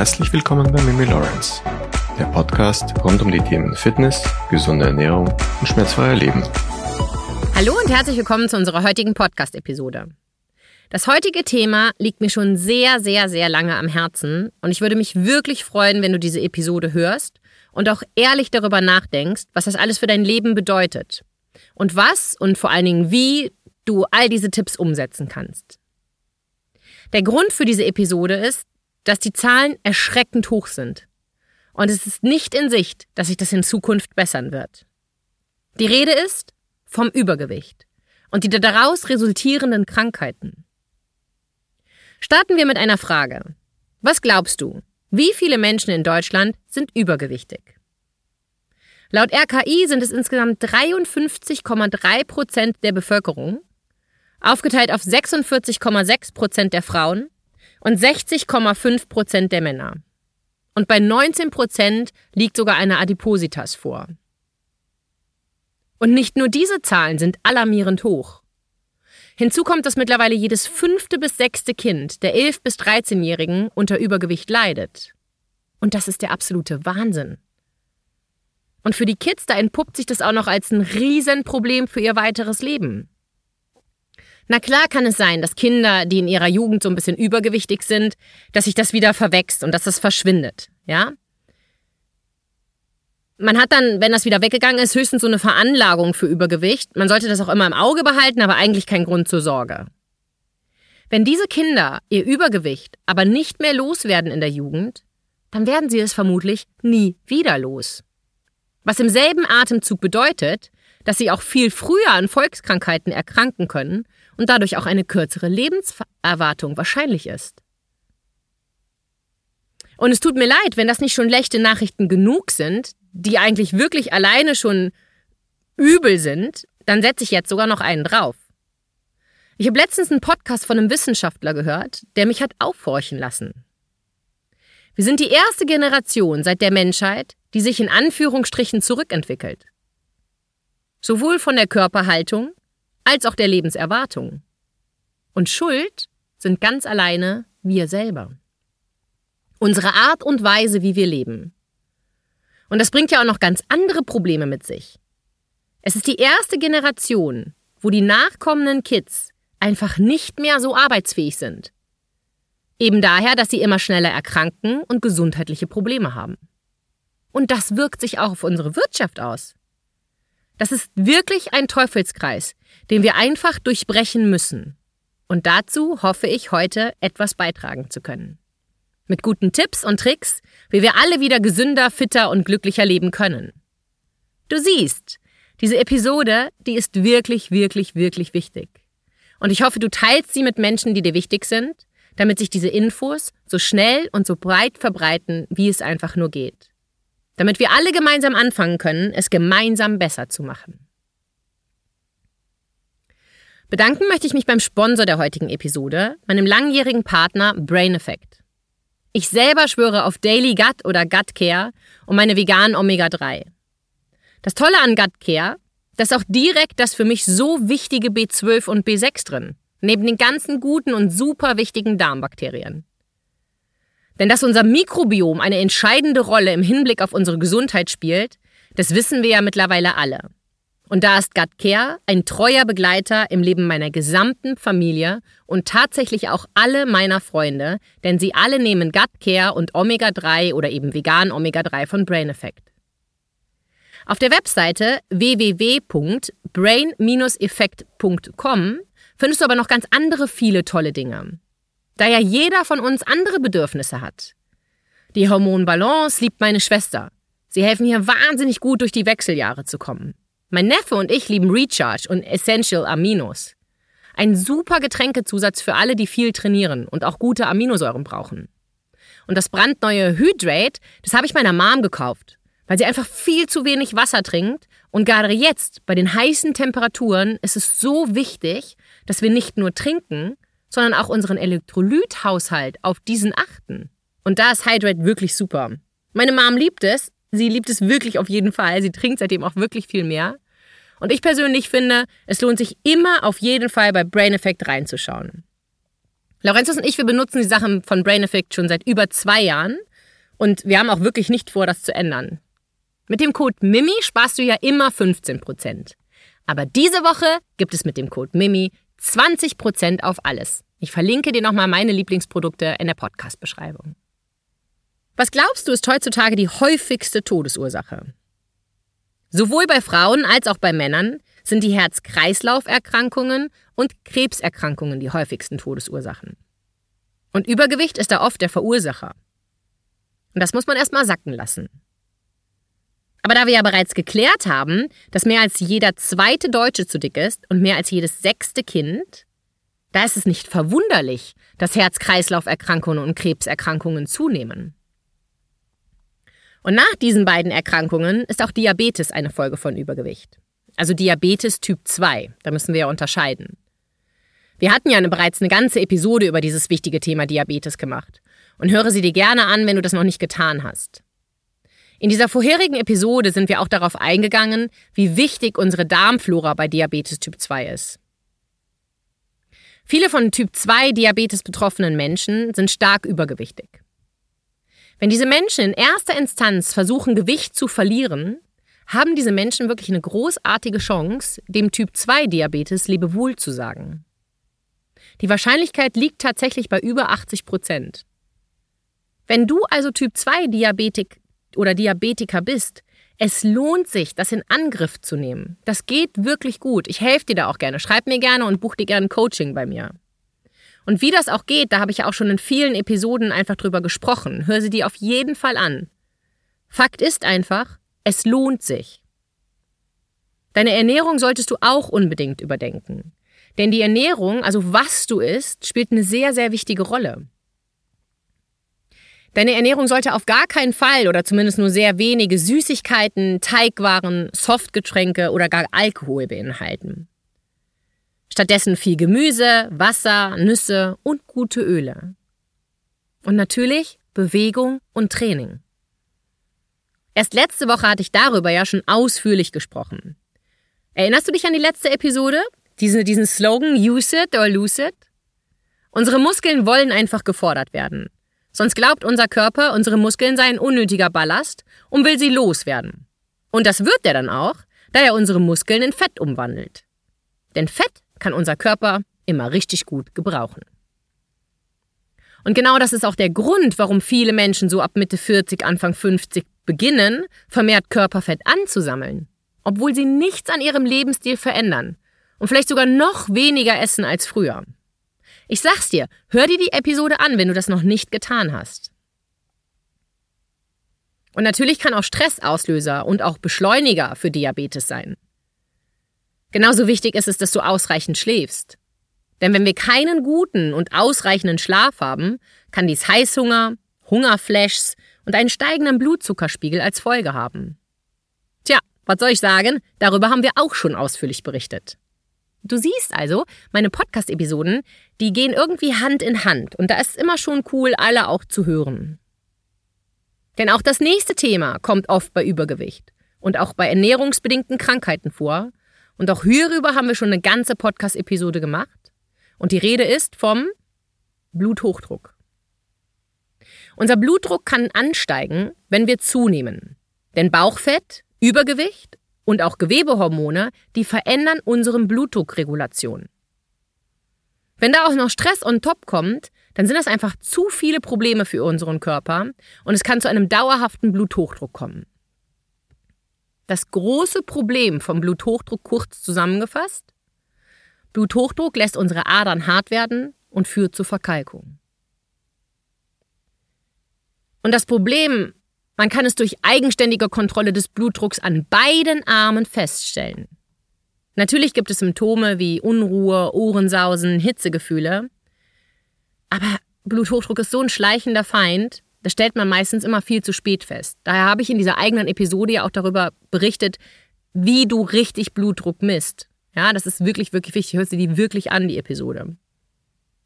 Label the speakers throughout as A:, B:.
A: Herzlich willkommen bei Mimi Lawrence, der Podcast rund um die Themen Fitness, gesunde Ernährung und schmerzfreier Leben.
B: Hallo und herzlich willkommen zu unserer heutigen Podcast-Episode. Das heutige Thema liegt mir schon sehr, sehr, sehr lange am Herzen und ich würde mich wirklich freuen, wenn du diese Episode hörst und auch ehrlich darüber nachdenkst, was das alles für dein Leben bedeutet und was und vor allen Dingen wie du all diese Tipps umsetzen kannst. Der Grund für diese Episode ist, dass die Zahlen erschreckend hoch sind. Und es ist nicht in Sicht, dass sich das in Zukunft bessern wird. Die Rede ist vom Übergewicht und die daraus resultierenden Krankheiten. Starten wir mit einer Frage. Was glaubst du? Wie viele Menschen in Deutschland sind übergewichtig? Laut RKI sind es insgesamt 53,3 Prozent der Bevölkerung, aufgeteilt auf 46,6 Prozent der Frauen und 60,5 Prozent der Männer. Und bei 19 Prozent liegt sogar eine Adipositas vor. Und nicht nur diese Zahlen sind alarmierend hoch. Hinzu kommt, dass mittlerweile jedes fünfte bis sechste Kind der 11- bis 13-Jährigen unter Übergewicht leidet. Und das ist der absolute Wahnsinn. Und für die Kids, da entpuppt sich das auch noch als ein Riesenproblem für ihr weiteres Leben. Na klar kann es sein, dass Kinder, die in ihrer Jugend so ein bisschen übergewichtig sind, dass sich das wieder verwächst und dass das verschwindet, ja? Man hat dann, wenn das wieder weggegangen ist, höchstens so eine Veranlagung für Übergewicht. Man sollte das auch immer im Auge behalten, aber eigentlich kein Grund zur Sorge. Wenn diese Kinder ihr Übergewicht aber nicht mehr loswerden in der Jugend, dann werden sie es vermutlich nie wieder los. Was im selben Atemzug bedeutet, dass sie auch viel früher an Volkskrankheiten erkranken können und dadurch auch eine kürzere Lebenserwartung wahrscheinlich ist. Und es tut mir leid, wenn das nicht schon schlechte Nachrichten genug sind, die eigentlich wirklich alleine schon übel sind, dann setze ich jetzt sogar noch einen drauf. Ich habe letztens einen Podcast von einem Wissenschaftler gehört, der mich hat aufhorchen lassen. Wir sind die erste Generation seit der Menschheit, die sich in Anführungsstrichen zurückentwickelt. Sowohl von der Körperhaltung als auch der Lebenserwartung. Und Schuld sind ganz alleine wir selber. Unsere Art und Weise, wie wir leben. Und das bringt ja auch noch ganz andere Probleme mit sich. Es ist die erste Generation, wo die nachkommenden Kids einfach nicht mehr so arbeitsfähig sind. Eben daher, dass sie immer schneller erkranken und gesundheitliche Probleme haben. Und das wirkt sich auch auf unsere Wirtschaft aus. Das ist wirklich ein Teufelskreis, den wir einfach durchbrechen müssen. Und dazu hoffe ich heute etwas beitragen zu können. Mit guten Tipps und Tricks, wie wir alle wieder gesünder, fitter und glücklicher leben können. Du siehst, diese Episode, die ist wirklich, wirklich, wirklich wichtig. Und ich hoffe, du teilst sie mit Menschen, die dir wichtig sind, damit sich diese Infos so schnell und so breit verbreiten, wie es einfach nur geht damit wir alle gemeinsam anfangen können, es gemeinsam besser zu machen. Bedanken möchte ich mich beim Sponsor der heutigen Episode, meinem langjährigen Partner Brain Effect. Ich selber schwöre auf Daily Gut oder Gut Care und meine veganen Omega-3. Das Tolle an Gut Care, da ist auch direkt das für mich so wichtige B12 und B6 drin, neben den ganzen guten und super wichtigen Darmbakterien. Denn dass unser Mikrobiom eine entscheidende Rolle im Hinblick auf unsere Gesundheit spielt, das wissen wir ja mittlerweile alle. Und da ist Gut Care ein treuer Begleiter im Leben meiner gesamten Familie und tatsächlich auch alle meiner Freunde, denn sie alle nehmen Gut Care und Omega-3 oder eben vegan Omega-3 von Brain Effect. Auf der Webseite www.brain-effekt.com findest du aber noch ganz andere viele tolle Dinge da ja jeder von uns andere Bedürfnisse hat. Die Hormonbalance liebt meine Schwester. Sie helfen hier wahnsinnig gut durch die Wechseljahre zu kommen. Mein Neffe und ich lieben Recharge und Essential Aminos. Ein super Getränkezusatz für alle, die viel trainieren und auch gute Aminosäuren brauchen. Und das brandneue Hydrate, das habe ich meiner Mom gekauft, weil sie einfach viel zu wenig Wasser trinkt und gerade jetzt bei den heißen Temperaturen ist es so wichtig, dass wir nicht nur trinken, sondern auch unseren Elektrolythaushalt auf diesen achten. Und da ist Hydrate wirklich super. Meine Mom liebt es. Sie liebt es wirklich auf jeden Fall. Sie trinkt seitdem auch wirklich viel mehr. Und ich persönlich finde, es lohnt sich immer auf jeden Fall bei Brain Effect reinzuschauen. Laurentius und ich, wir benutzen die Sachen von Brain Effect schon seit über zwei Jahren Und wir haben auch wirklich nicht vor, das zu ändern. Mit dem Code MIMI sparst du ja immer 15%. Aber diese Woche gibt es mit dem Code MIMI 20% auf alles. Ich verlinke dir nochmal meine Lieblingsprodukte in der Podcast-Beschreibung. Was glaubst du ist heutzutage die häufigste Todesursache? Sowohl bei Frauen als auch bei Männern sind die Herz-Kreislauf-Erkrankungen und Krebserkrankungen die häufigsten Todesursachen. Und Übergewicht ist da oft der Verursacher. Und das muss man erstmal sacken lassen. Aber da wir ja bereits geklärt haben, dass mehr als jeder zweite Deutsche zu dick ist und mehr als jedes sechste Kind, da ist es nicht verwunderlich, dass Herz-Kreislauf-Erkrankungen und Krebserkrankungen zunehmen. Und nach diesen beiden Erkrankungen ist auch Diabetes eine Folge von Übergewicht. Also Diabetes Typ 2, da müssen wir ja unterscheiden. Wir hatten ja eine, bereits eine ganze Episode über dieses wichtige Thema Diabetes gemacht. Und höre sie dir gerne an, wenn du das noch nicht getan hast. In dieser vorherigen Episode sind wir auch darauf eingegangen, wie wichtig unsere Darmflora bei Diabetes Typ 2 ist. Viele von Typ 2 Diabetes betroffenen Menschen sind stark übergewichtig. Wenn diese Menschen in erster Instanz versuchen, Gewicht zu verlieren, haben diese Menschen wirklich eine großartige Chance, dem Typ 2 Diabetes Lebewohl zu sagen. Die Wahrscheinlichkeit liegt tatsächlich bei über 80 Prozent. Wenn du also Typ 2 Diabetik oder Diabetiker bist, es lohnt sich, das in Angriff zu nehmen. Das geht wirklich gut. Ich helfe dir da auch gerne. Schreib mir gerne und buch dir gerne Coaching bei mir. Und wie das auch geht, da habe ich ja auch schon in vielen Episoden einfach drüber gesprochen. Hör sie dir auf jeden Fall an. Fakt ist einfach, es lohnt sich. Deine Ernährung solltest du auch unbedingt überdenken. Denn die Ernährung, also was du isst, spielt eine sehr, sehr wichtige Rolle. Deine Ernährung sollte auf gar keinen Fall oder zumindest nur sehr wenige Süßigkeiten, Teigwaren, Softgetränke oder gar Alkohol beinhalten. Stattdessen viel Gemüse, Wasser, Nüsse und gute Öle. Und natürlich Bewegung und Training. Erst letzte Woche hatte ich darüber ja schon ausführlich gesprochen. Erinnerst du dich an die letzte Episode? Diese, diesen Slogan Use it or lose it? Unsere Muskeln wollen einfach gefordert werden. Sonst glaubt unser Körper, unsere Muskeln seien unnötiger Ballast und will sie loswerden. Und das wird er dann auch, da er unsere Muskeln in Fett umwandelt. Denn Fett kann unser Körper immer richtig gut gebrauchen. Und genau das ist auch der Grund, warum viele Menschen so ab Mitte 40, Anfang 50 beginnen, vermehrt Körperfett anzusammeln, obwohl sie nichts an ihrem Lebensstil verändern und vielleicht sogar noch weniger essen als früher. Ich sag's dir, hör dir die Episode an, wenn du das noch nicht getan hast. Und natürlich kann auch Stressauslöser und auch Beschleuniger für Diabetes sein. Genauso wichtig ist es, dass du ausreichend schläfst. Denn wenn wir keinen guten und ausreichenden Schlaf haben, kann dies Heißhunger, Hungerflashs und einen steigenden Blutzuckerspiegel als Folge haben. Tja, was soll ich sagen? Darüber haben wir auch schon ausführlich berichtet. Du siehst also, meine Podcast-Episoden, die gehen irgendwie Hand in Hand und da ist es immer schon cool, alle auch zu hören. Denn auch das nächste Thema kommt oft bei Übergewicht und auch bei ernährungsbedingten Krankheiten vor und auch hierüber haben wir schon eine ganze Podcast-Episode gemacht. Und die Rede ist vom Bluthochdruck. Unser Blutdruck kann ansteigen, wenn wir zunehmen. Denn Bauchfett, Übergewicht und auch Gewebehormone, die verändern unsere Blutdruckregulation. Wenn da auch noch Stress on top kommt, dann sind das einfach zu viele Probleme für unseren Körper und es kann zu einem dauerhaften Bluthochdruck kommen. Das große Problem vom Bluthochdruck kurz zusammengefasst? Bluthochdruck lässt unsere Adern hart werden und führt zur Verkalkung. Und das Problem, man kann es durch eigenständige Kontrolle des Blutdrucks an beiden Armen feststellen. Natürlich gibt es Symptome wie Unruhe, Ohrensausen, Hitzegefühle. Aber Bluthochdruck ist so ein schleichender Feind, das stellt man meistens immer viel zu spät fest. Daher habe ich in dieser eigenen Episode ja auch darüber berichtet, wie du richtig Blutdruck misst. Ja, das ist wirklich, wirklich wichtig. Hörst du die wirklich an, die Episode.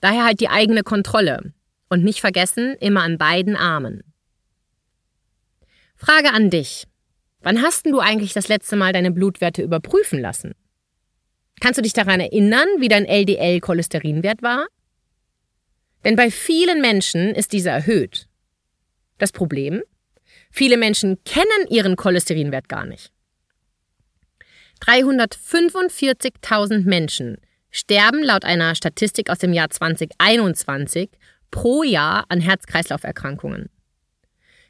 B: Daher halt die eigene Kontrolle. Und nicht vergessen, immer an beiden Armen. Frage an dich. Wann hast du eigentlich das letzte Mal deine Blutwerte überprüfen lassen? Kannst du dich daran erinnern, wie dein LDL-Cholesterinwert war? Denn bei vielen Menschen ist dieser erhöht. Das Problem? Viele Menschen kennen ihren Cholesterinwert gar nicht. 345.000 Menschen sterben laut einer Statistik aus dem Jahr 2021 pro Jahr an Herz-Kreislauf-Erkrankungen.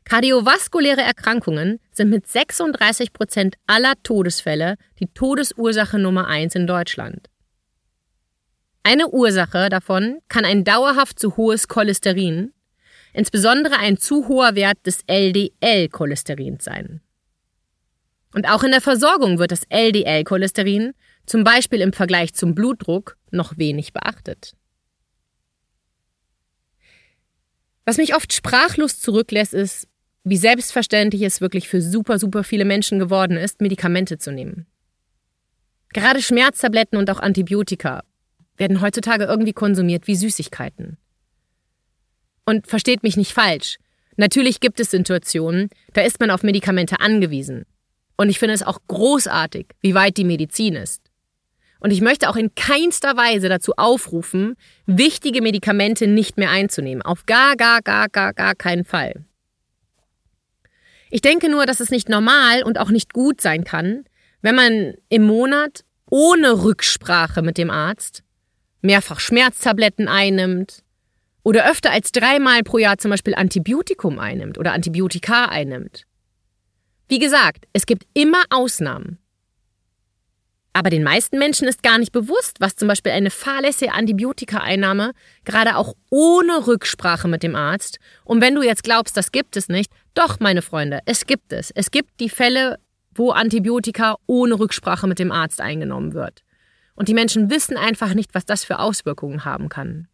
B: Kardiovaskuläre Erkrankungen sind mit 36 Prozent aller Todesfälle die Todesursache Nummer eins in Deutschland. Eine Ursache davon kann ein dauerhaft zu hohes Cholesterin, insbesondere ein zu hoher Wert des LDL-Cholesterins sein. Und auch in der Versorgung wird das LDL-Cholesterin, zum Beispiel im Vergleich zum Blutdruck, noch wenig beachtet. Was mich oft sprachlos zurücklässt, ist, wie selbstverständlich es wirklich für super, super viele Menschen geworden ist, Medikamente zu nehmen. Gerade Schmerztabletten und auch Antibiotika werden heutzutage irgendwie konsumiert wie Süßigkeiten. Und versteht mich nicht falsch. Natürlich gibt es Situationen, da ist man auf Medikamente angewiesen. Und ich finde es auch großartig, wie weit die Medizin ist. Und ich möchte auch in keinster Weise dazu aufrufen, wichtige Medikamente nicht mehr einzunehmen. Auf gar, gar, gar, gar, gar keinen Fall. Ich denke nur, dass es nicht normal und auch nicht gut sein kann, wenn man im Monat ohne Rücksprache mit dem Arzt mehrfach Schmerztabletten einnimmt oder öfter als dreimal pro Jahr zum Beispiel Antibiotikum einnimmt oder Antibiotika einnimmt. Wie gesagt, es gibt immer Ausnahmen. Aber den meisten Menschen ist gar nicht bewusst, was zum Beispiel eine fahrlässige Antibiotikaeinnahme, gerade auch ohne Rücksprache mit dem Arzt, und wenn du jetzt glaubst, das gibt es nicht, doch, meine Freunde, es gibt es. Es gibt die Fälle, wo Antibiotika ohne Rücksprache mit dem Arzt eingenommen wird. Und die Menschen wissen einfach nicht, was das für Auswirkungen haben kann.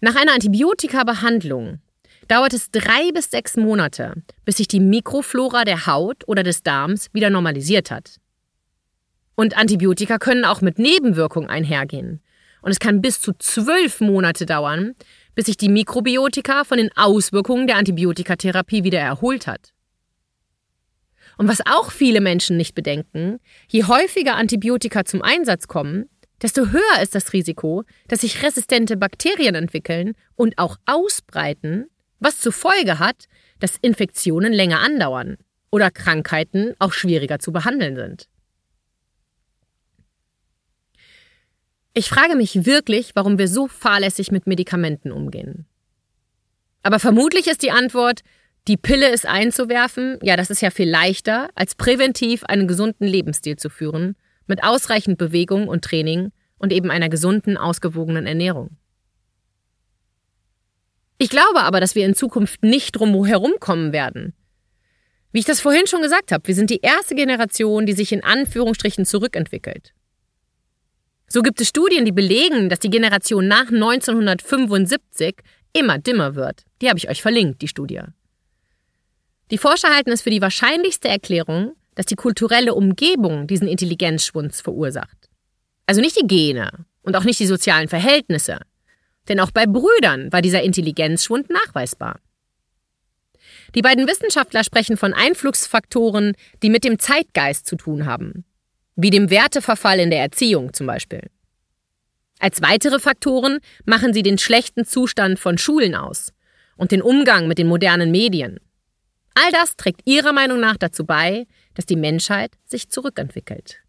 B: Nach einer Antibiotika-Behandlung dauert es drei bis sechs Monate, bis sich die Mikroflora der Haut oder des Darms wieder normalisiert hat. Und Antibiotika können auch mit Nebenwirkungen einhergehen. Und es kann bis zu zwölf Monate dauern, bis sich die Mikrobiotika von den Auswirkungen der Antibiotikatherapie wieder erholt hat. Und was auch viele Menschen nicht bedenken, je häufiger Antibiotika zum Einsatz kommen, desto höher ist das Risiko, dass sich resistente Bakterien entwickeln und auch ausbreiten was zur Folge hat, dass Infektionen länger andauern oder Krankheiten auch schwieriger zu behandeln sind. Ich frage mich wirklich, warum wir so fahrlässig mit Medikamenten umgehen. Aber vermutlich ist die Antwort, die Pille ist einzuwerfen, ja, das ist ja viel leichter, als präventiv einen gesunden Lebensstil zu führen, mit ausreichend Bewegung und Training und eben einer gesunden, ausgewogenen Ernährung. Ich glaube aber, dass wir in Zukunft nicht drum herumkommen werden. Wie ich das vorhin schon gesagt habe, wir sind die erste Generation, die sich in Anführungsstrichen zurückentwickelt. So gibt es Studien, die belegen, dass die Generation nach 1975 immer dimmer wird. Die habe ich euch verlinkt, die Studie. Die Forscher halten es für die wahrscheinlichste Erklärung, dass die kulturelle Umgebung diesen Intelligenzschwund verursacht. Also nicht die Gene und auch nicht die sozialen Verhältnisse, denn auch bei Brüdern war dieser Intelligenzschwund nachweisbar. Die beiden Wissenschaftler sprechen von Einflussfaktoren, die mit dem Zeitgeist zu tun haben, wie dem Werteverfall in der Erziehung zum Beispiel. Als weitere Faktoren machen sie den schlechten Zustand von Schulen aus und den Umgang mit den modernen Medien. All das trägt ihrer Meinung nach dazu bei, dass die Menschheit sich zurückentwickelt.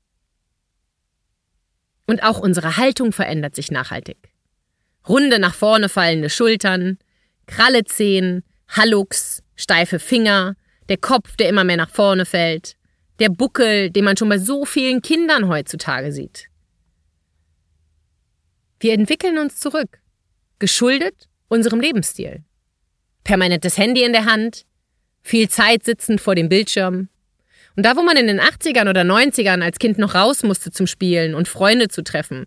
B: Und auch unsere Haltung verändert sich nachhaltig runde nach vorne fallende Schultern, Krallezehen, Hallux, steife Finger, der Kopf, der immer mehr nach vorne fällt, der Buckel, den man schon bei so vielen Kindern heutzutage sieht. Wir entwickeln uns zurück, geschuldet unserem Lebensstil. Permanentes Handy in der Hand, viel Zeit sitzend vor dem Bildschirm. Und da, wo man in den 80ern oder 90ern als Kind noch raus musste zum Spielen und Freunde zu treffen,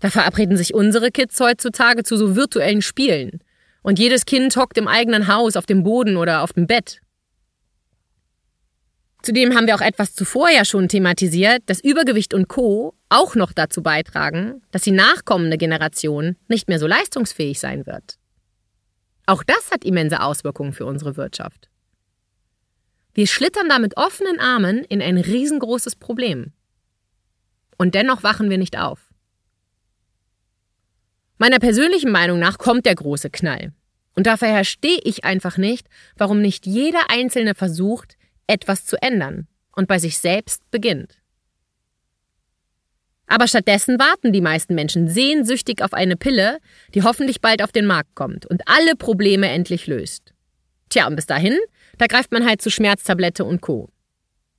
B: da verabreden sich unsere Kids heutzutage zu so virtuellen Spielen. Und jedes Kind hockt im eigenen Haus auf dem Boden oder auf dem Bett. Zudem haben wir auch etwas zuvor ja schon thematisiert, dass Übergewicht und Co. auch noch dazu beitragen, dass die nachkommende Generation nicht mehr so leistungsfähig sein wird. Auch das hat immense Auswirkungen für unsere Wirtschaft. Wir schlittern da mit offenen Armen in ein riesengroßes Problem. Und dennoch wachen wir nicht auf. Meiner persönlichen Meinung nach kommt der große Knall. Und dafür verstehe ich einfach nicht, warum nicht jeder Einzelne versucht, etwas zu ändern und bei sich selbst beginnt. Aber stattdessen warten die meisten Menschen sehnsüchtig auf eine Pille, die hoffentlich bald auf den Markt kommt und alle Probleme endlich löst. Tja, und bis dahin, da greift man halt zu Schmerztablette und Co.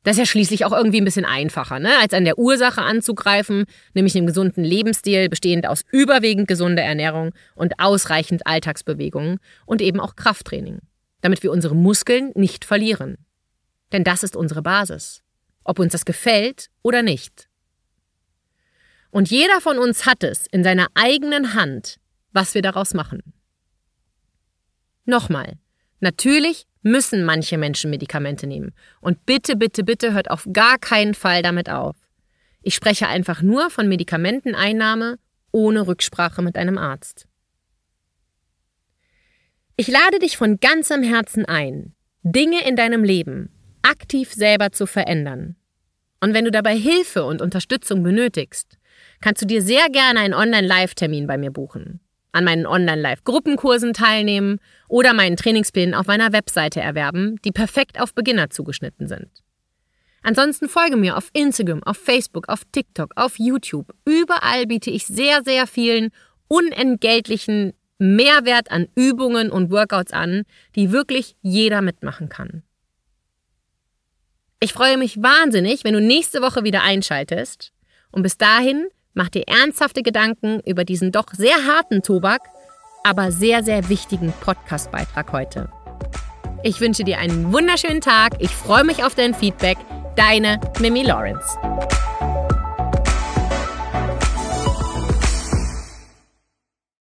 B: Das ist ja schließlich auch irgendwie ein bisschen einfacher, ne? als an der Ursache anzugreifen, nämlich einem gesunden Lebensstil, bestehend aus überwiegend gesunder Ernährung und ausreichend Alltagsbewegungen und eben auch Krafttraining, damit wir unsere Muskeln nicht verlieren. Denn das ist unsere Basis, ob uns das gefällt oder nicht. Und jeder von uns hat es in seiner eigenen Hand, was wir daraus machen. Nochmal, natürlich müssen manche Menschen Medikamente nehmen. Und bitte, bitte, bitte hört auf gar keinen Fall damit auf. Ich spreche einfach nur von Medikamenteneinnahme ohne Rücksprache mit einem Arzt. Ich lade dich von ganzem Herzen ein, Dinge in deinem Leben aktiv selber zu verändern. Und wenn du dabei Hilfe und Unterstützung benötigst, kannst du dir sehr gerne einen Online-Live-Termin bei mir buchen an meinen Online-Live-Gruppenkursen teilnehmen oder meinen Trainingsplänen auf meiner Webseite erwerben, die perfekt auf Beginner zugeschnitten sind. Ansonsten folge mir auf Instagram, auf Facebook, auf TikTok, auf YouTube. Überall biete ich sehr, sehr vielen unentgeltlichen Mehrwert an Übungen und Workouts an, die wirklich jeder mitmachen kann. Ich freue mich wahnsinnig, wenn du nächste Woche wieder einschaltest. Und bis dahin Mach dir ernsthafte Gedanken über diesen doch sehr harten Tobak, aber sehr, sehr wichtigen Podcast-Beitrag heute. Ich wünsche dir einen wunderschönen Tag. Ich freue mich auf dein Feedback. Deine Mimi Lawrence.